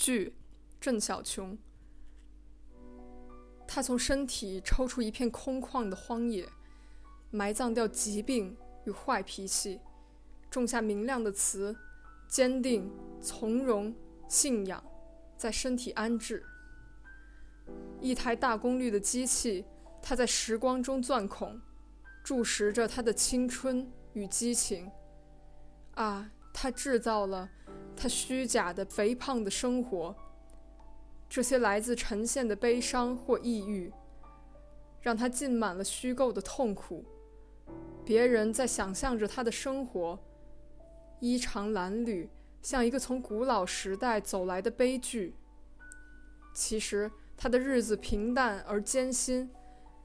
剧郑小琼。他从身体抽出一片空旷的荒野，埋葬掉疾病与坏脾气，种下明亮的词，坚定、从容、信仰，在身体安置。一台大功率的机器，它在时光中钻孔，注视着他的青春与激情。啊，他制造了他虚假的肥胖的生活。这些来自呈现的悲伤或抑郁，让他浸满了虚构的痛苦。别人在想象着他的生活，衣长褴褛，像一个从古老时代走来的悲剧。其实他的日子平淡而艰辛，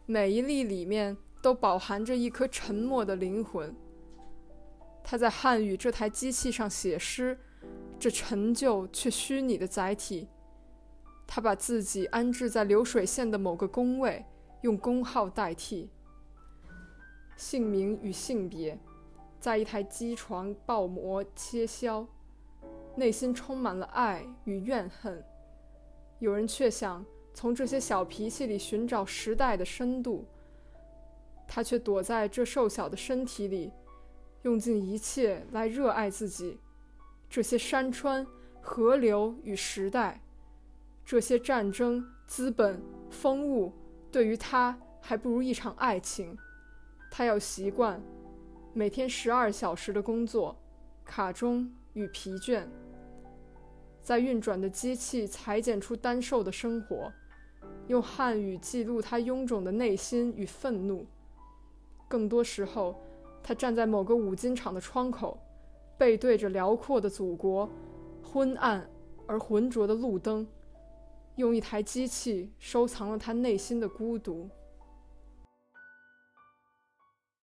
每一粒里面都饱含着一颗沉默的灵魂。他在汉语这台机器上写诗，这陈旧却虚拟的载体。他把自己安置在流水线的某个工位，用工号代替。姓名与性别，在一台机床爆磨切削，内心充满了爱与怨恨。有人却想从这些小脾气里寻找时代的深度，他却躲在这瘦小的身体里，用尽一切来热爱自己。这些山川、河流与时代。这些战争、资本、风物，对于他还不如一场爱情。他要习惯每天十二小时的工作，卡中与疲倦，在运转的机器裁剪出单瘦的生活，用汉语记录他臃肿的内心与愤怒。更多时候，他站在某个五金厂的窗口，背对着辽阔的祖国，昏暗而浑浊的路灯。用一台机器收藏了他内心的孤独。